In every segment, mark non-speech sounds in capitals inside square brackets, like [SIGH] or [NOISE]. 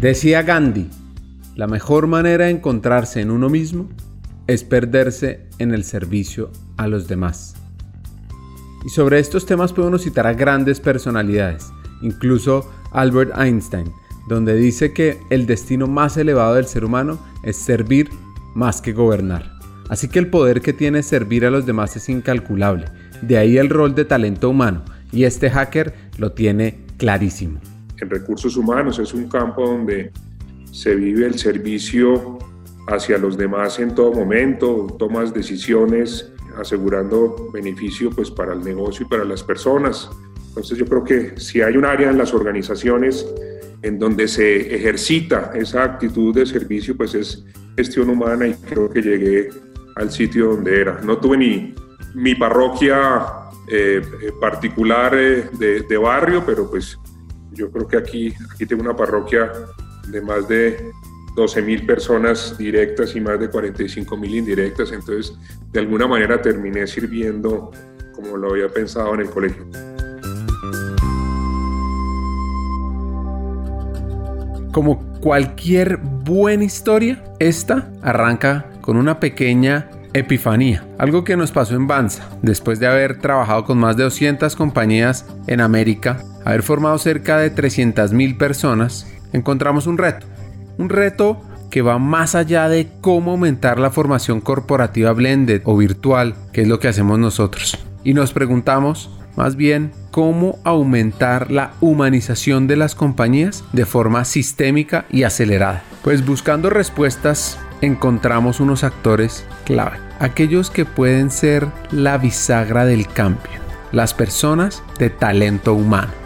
Decía Gandhi, la mejor manera de encontrarse en uno mismo es perderse en el servicio a los demás. Y sobre estos temas podemos citar a grandes personalidades, incluso Albert Einstein, donde dice que el destino más elevado del ser humano es servir más que gobernar. Así que el poder que tiene servir a los demás es incalculable. De ahí el rol de talento humano. Y este hacker lo tiene clarísimo. En recursos humanos es un campo donde se vive el servicio hacia los demás en todo momento, tomas decisiones asegurando beneficio pues para el negocio y para las personas. Entonces yo creo que si hay un área en las organizaciones en donde se ejercita esa actitud de servicio, pues es gestión humana y creo que llegué al sitio donde era. No tuve ni mi parroquia eh, particular eh, de, de, barrio, pero pues yo creo que aquí, aquí tengo una parroquia de más de 12 mil personas directas y más de 45 mil indirectas, entonces de alguna manera terminé sirviendo como lo había pensado en el colegio. Como cualquier buena historia, esta arranca con una pequeña epifanía, algo que nos pasó en Banza, después de haber trabajado con más de 200 compañías en América, haber formado cerca de 300 mil personas, encontramos un reto, un reto que va más allá de cómo aumentar la formación corporativa blended o virtual, que es lo que hacemos nosotros. Y nos preguntamos, más bien, cómo aumentar la humanización de las compañías de forma sistémica y acelerada. Pues buscando respuestas encontramos unos actores clave, aquellos que pueden ser la bisagra del cambio, las personas de talento humano.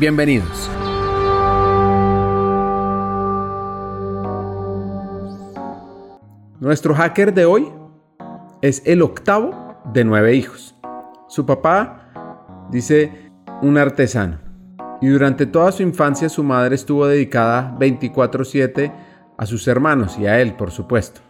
Bienvenidos. Nuestro hacker de hoy es el octavo de nueve hijos. Su papá dice un artesano. Y durante toda su infancia su madre estuvo dedicada 24/7 a sus hermanos y a él, por supuesto.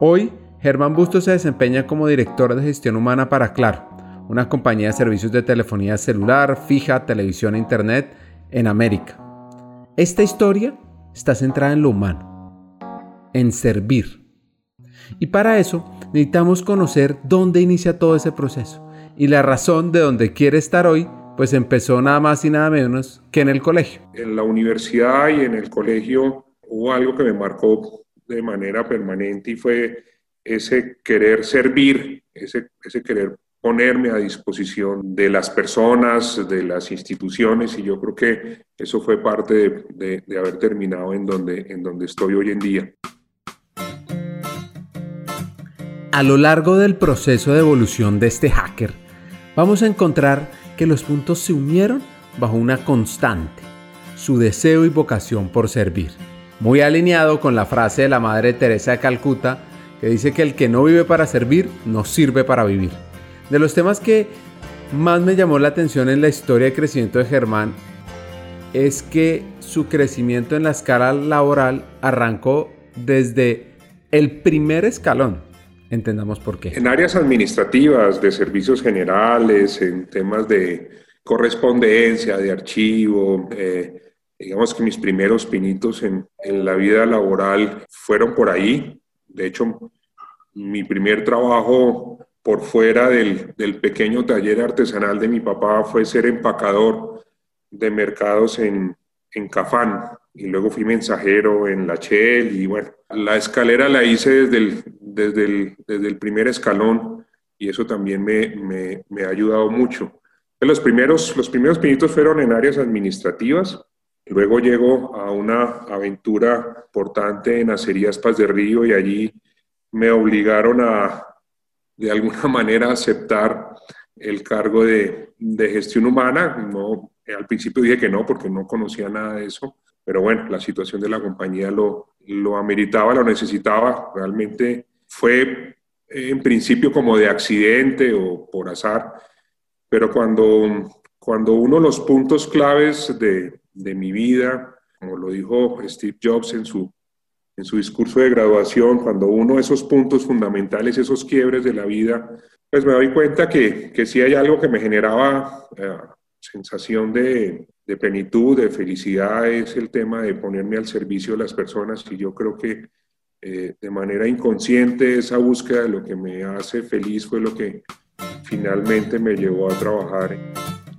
Hoy, Germán Bustos se desempeña como director de gestión humana para Claro, una compañía de servicios de telefonía celular, fija, televisión e internet en América. Esta historia está centrada en lo humano, en servir y para eso necesitamos conocer dónde inicia todo ese proceso. Y la razón de dónde quiere estar hoy, pues empezó nada más y nada menos que en el colegio. En la universidad y en el colegio hubo algo que me marcó de manera permanente y fue ese querer servir, ese, ese querer ponerme a disposición de las personas, de las instituciones, y yo creo que eso fue parte de, de, de haber terminado en donde, en donde estoy hoy en día. A lo largo del proceso de evolución de este hacker, vamos a encontrar que los puntos se unieron bajo una constante, su deseo y vocación por servir. Muy alineado con la frase de la Madre Teresa de Calcuta, que dice que el que no vive para servir, no sirve para vivir. De los temas que más me llamó la atención en la historia de crecimiento de Germán es que su crecimiento en la escala laboral arrancó desde el primer escalón, Entendamos por qué. En áreas administrativas, de servicios generales, en temas de correspondencia, de archivo, eh, digamos que mis primeros pinitos en, en, la vida laboral fueron por ahí. De hecho, mi primer trabajo por fuera del, del pequeño taller artesanal de mi papá fue ser empacador de mercados en, en Cafán y luego fui mensajero en la Shell y bueno, la escalera la hice desde el, desde el, desde el primer escalón y eso también me, me, me ha ayudado mucho. Los primeros, los primeros pinitos fueron en áreas administrativas, luego llego a una aventura importante en Acerías Paz de Río y allí me obligaron a, de alguna [LAUGHS] manera, aceptar el cargo de, de gestión humana. No, al principio dije que no porque no conocía nada de eso, pero bueno, la situación de la compañía lo, lo ameritaba, lo necesitaba. Realmente fue en principio como de accidente o por azar, pero cuando, cuando uno de los puntos claves de, de mi vida, como lo dijo Steve Jobs en su, en su discurso de graduación, cuando uno de esos puntos fundamentales, esos quiebres de la vida, pues me doy cuenta que, que sí hay algo que me generaba eh, sensación de, de plenitud, de felicidad, es el tema de ponerme al servicio de las personas y yo creo que eh, de manera inconsciente esa búsqueda de lo que me hace feliz fue lo que finalmente me llevó a trabajar.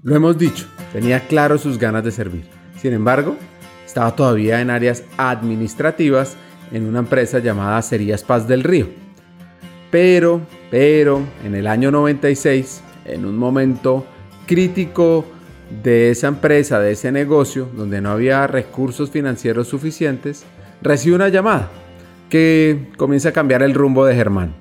Lo hemos dicho, tenía claro sus ganas de servir. Sin embargo, estaba todavía en áreas administrativas en una empresa llamada Cerías Paz del Río. Pero, pero, en el año 96, en un momento crítico de esa empresa, de ese negocio, donde no había recursos financieros suficientes, recibe una llamada que comienza a cambiar el rumbo de Germán.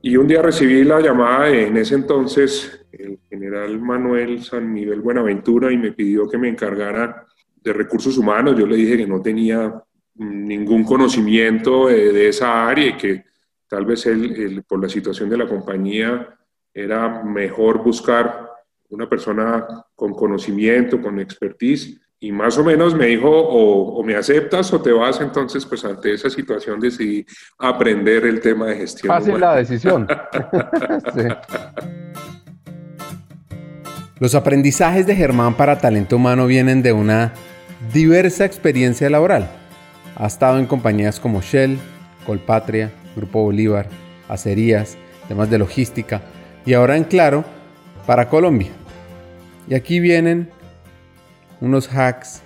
Y un día recibí la llamada en ese entonces el general Manuel San Miguel Buenaventura y me pidió que me encargara de recursos humanos. Yo le dije que no tenía ningún conocimiento de, esa área y que tal vez él, por la situación de la compañía era mejor buscar una persona con conocimiento, con expertise, y más o menos me dijo, o, me aceptas o te vas, entonces pues ante esa situación decidí aprender el tema de gestión. Fácil la decisión. [LAUGHS] Los aprendizajes de Germán para talento humano vienen de una diversa experiencia laboral. Ha estado en compañías como Shell, Colpatria, Grupo Bolívar, Acerías, temas de logística y ahora en Claro para Colombia. Y aquí vienen unos hacks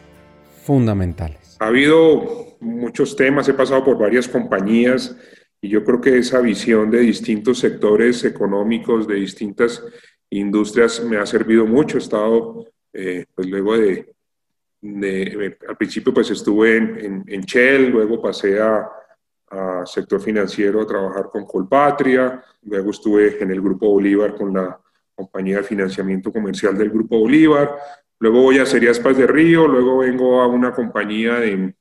fundamentales. Ha habido muchos temas, he pasado por varias compañías y yo creo que esa visión de distintos sectores económicos, de distintas industrias, me ha servido mucho. He estado, eh, pues luego de, al principio pues estuve en, en, Shell, luego pasé a, a, sector financiero a trabajar con Colpatria, luego estuve en el Grupo Bolívar con la compañía de financiamiento comercial del Grupo Bolívar, luego voy a Serías Paz de Río, luego vengo a una compañía de,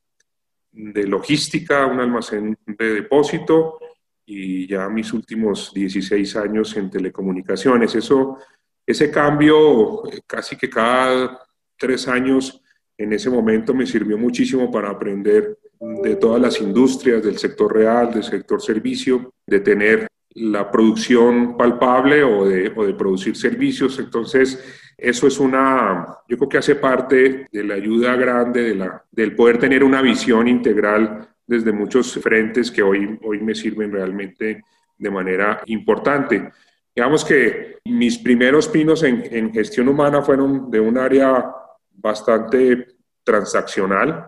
de logística, un almacén de depósito y ya mis últimos 16 años en telecomunicaciones. Eso, ese cambio eh, casi que cada tres años en ese momento me sirvió muchísimo para aprender de todas las industrias, del sector real, del sector servicio, de tener la producción palpable o de, o de, producir servicios. Entonces, eso es una, yo creo que hace parte de la ayuda grande de la, del poder tener una visión integral desde muchos frentes que hoy, hoy me sirven realmente de manera importante. Digamos que mis primeros pinos en, en gestión humana fueron de un área bastante transaccional,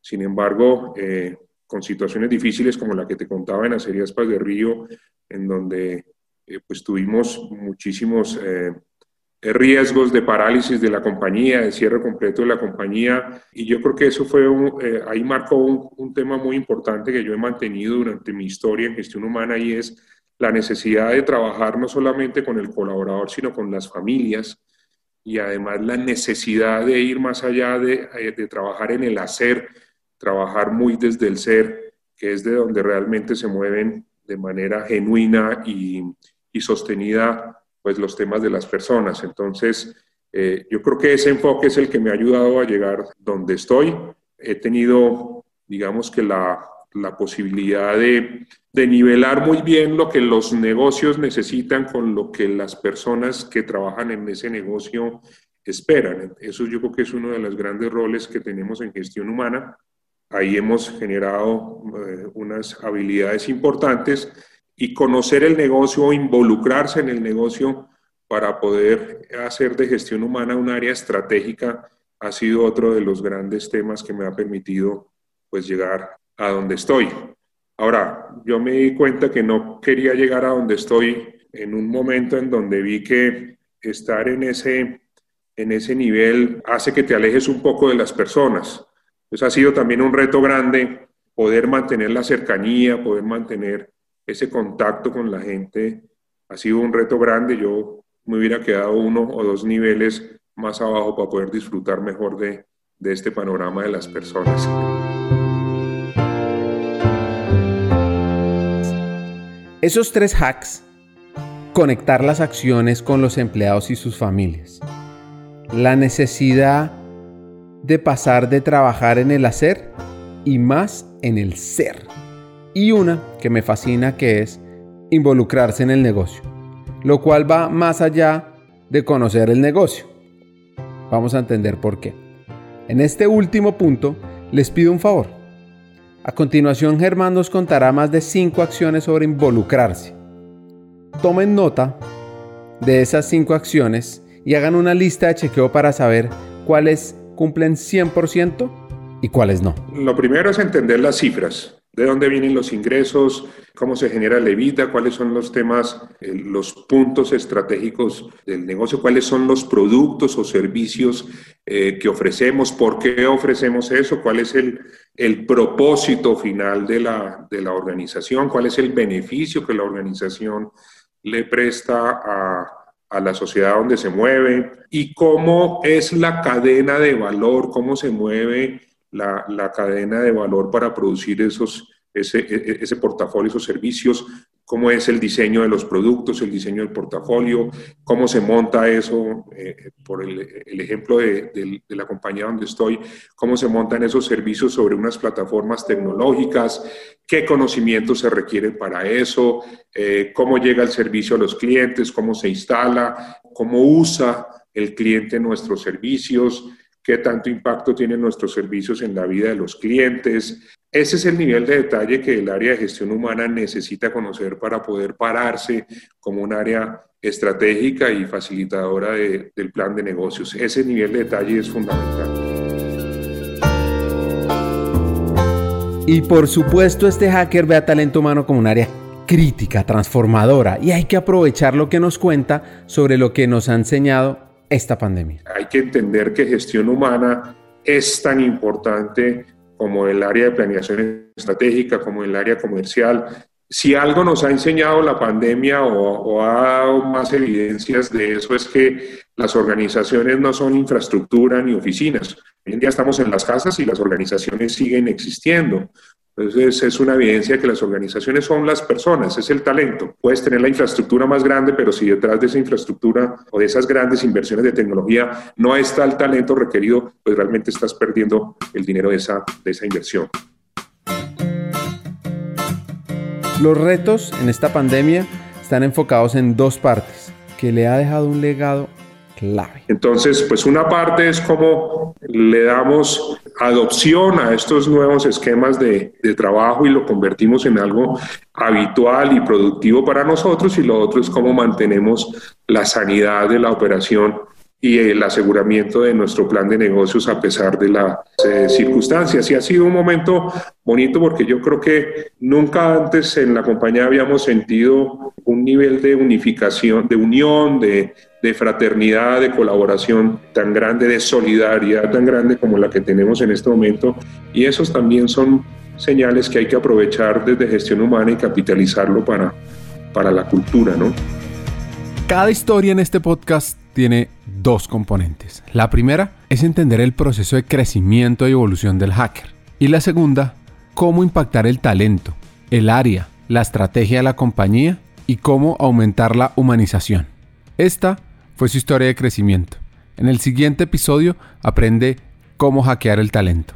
sin embargo, eh, con situaciones difíciles como la que te contaba en Acerías Paz de Río, en donde eh, pues tuvimos muchísimos eh, riesgos de parálisis de la compañía, de cierre completo de la compañía, y yo creo que eso fue, ahí marcó un tema muy importante que yo he mantenido durante mi historia en gestión humana y es la necesidad de trabajar no solamente con el colaborador, sino con las familias, y además la necesidad de ir más allá de, eh, de, trabajar en el hacer, trabajar muy desde el ser, que es de donde realmente se mueven de manera genuina y, y sostenida pues los temas de las personas. Entonces, eh, yo creo que ese enfoque es el que me ha ayudado a llegar donde estoy. He tenido, digamos que la, la posibilidad de, nivelar muy bien lo que los negocios necesitan con lo que las personas que trabajan en ese negocio esperan. Eso yo creo que es uno de los grandes roles que tenemos en gestión humana. Ahí hemos generado eh, unas habilidades importantes y conocer el negocio, involucrarse en el negocio para poder hacer de gestión humana un área estratégica ha sido otro de los grandes temas que me ha permitido pues llegar a donde estoy. Ahora, yo me di cuenta que no quería llegar a donde estoy en un momento en donde vi que estar en ese, en ese nivel hace que te alejes un poco de las personas. Entonces ha sido también un reto grande poder mantener la cercanía, poder mantener ese contacto con la gente. Ha sido un reto grande. Yo me hubiera quedado uno o dos niveles más abajo para poder disfrutar mejor de, de este panorama de las personas. Esos tres hacks, conectar las acciones con los empleados y sus familias, la necesidad de pasar de trabajar en el hacer y más en el ser. Y una que me fascina que es involucrarse en el negocio, lo cual va más allá de conocer el negocio. Vamos a entender por qué. En este último punto les pido un favor a continuación, Germán nos contará más de 5 acciones sobre involucrarse. Tomen nota de esas 5 acciones y hagan una lista de chequeo para saber cuáles cumplen 100% y cuáles no. Lo primero es entender las cifras de dónde vienen los ingresos, cómo se genera la vida, cuáles son los temas, eh, los puntos estratégicos del negocio, cuáles son los productos o servicios eh, que ofrecemos, por qué ofrecemos eso, cuál es el, el propósito final de la, de la organización, cuál es el beneficio que la organización le presta a, a la sociedad donde se mueve y cómo es la cadena de valor, cómo se mueve la, cadena de valor para producir esos, ese, e, e, ese portafolio, esos servicios, cómo es el diseño de los productos, el diseño del portafolio, cómo se monta eso, eh, por el, ejemplo de, de, de, la compañía donde estoy, cómo se montan esos servicios sobre unas plataformas tecnológicas, qué conocimientos se requieren para eso, eh, cómo llega el servicio a los clientes, cómo se instala, cómo usa el cliente nuestros servicios, qué tanto impacto tienen nuestros servicios en la vida de los clientes. Ese es el nivel de detalle que el área de gestión humana necesita conocer para poder pararse como un área estratégica y facilitadora de, del plan de negocios. Ese nivel de detalle es fundamental. Y por supuesto este hacker ve a talento humano como un área crítica, transformadora, y hay que aprovechar lo que nos cuenta sobre lo que nos ha enseñado esta pandemia? Hay que entender que gestión humana es tan importante como el área de planeación estratégica, como el área comercial. Si algo nos ha enseñado la pandemia o, ha dado más evidencias de eso es que las organizaciones no son infraestructura ni oficinas. Hoy en día estamos en las casas y las organizaciones siguen existiendo. Entonces es una evidencia que las organizaciones son las personas, es el talento. Puedes tener la infraestructura más grande, pero si detrás de esa infraestructura o de esas grandes inversiones de tecnología no está el talento requerido, pues realmente estás perdiendo el dinero de esa, de esa inversión. Los retos en esta pandemia están enfocados en dos partes, que le ha dejado un legado clave. Entonces, pues una parte es cómo le damos adopción a estos nuevos esquemas de, trabajo y lo convertimos en algo habitual y productivo para nosotros y lo otro es cómo mantenemos la sanidad de la operación y el aseguramiento de nuestro plan de negocios a pesar de las eh, circunstancias. Y ha sido un momento bonito porque yo creo que nunca antes en la compañía habíamos sentido un nivel de unificación, de unión, de, de fraternidad, de colaboración tan grande, de solidaridad tan grande como la que tenemos en este momento. Y esos también son señales que hay que aprovechar desde gestión humana y capitalizarlo para, para la cultura, ¿no? Cada historia en este podcast tiene dos componentes. La primera es entender el proceso de crecimiento y evolución del hacker. Y la segunda, cómo impactar el talento, el área, la estrategia de la compañía y cómo aumentar la humanización. Esta fue su historia de crecimiento. En el siguiente episodio aprende cómo hackear el talento.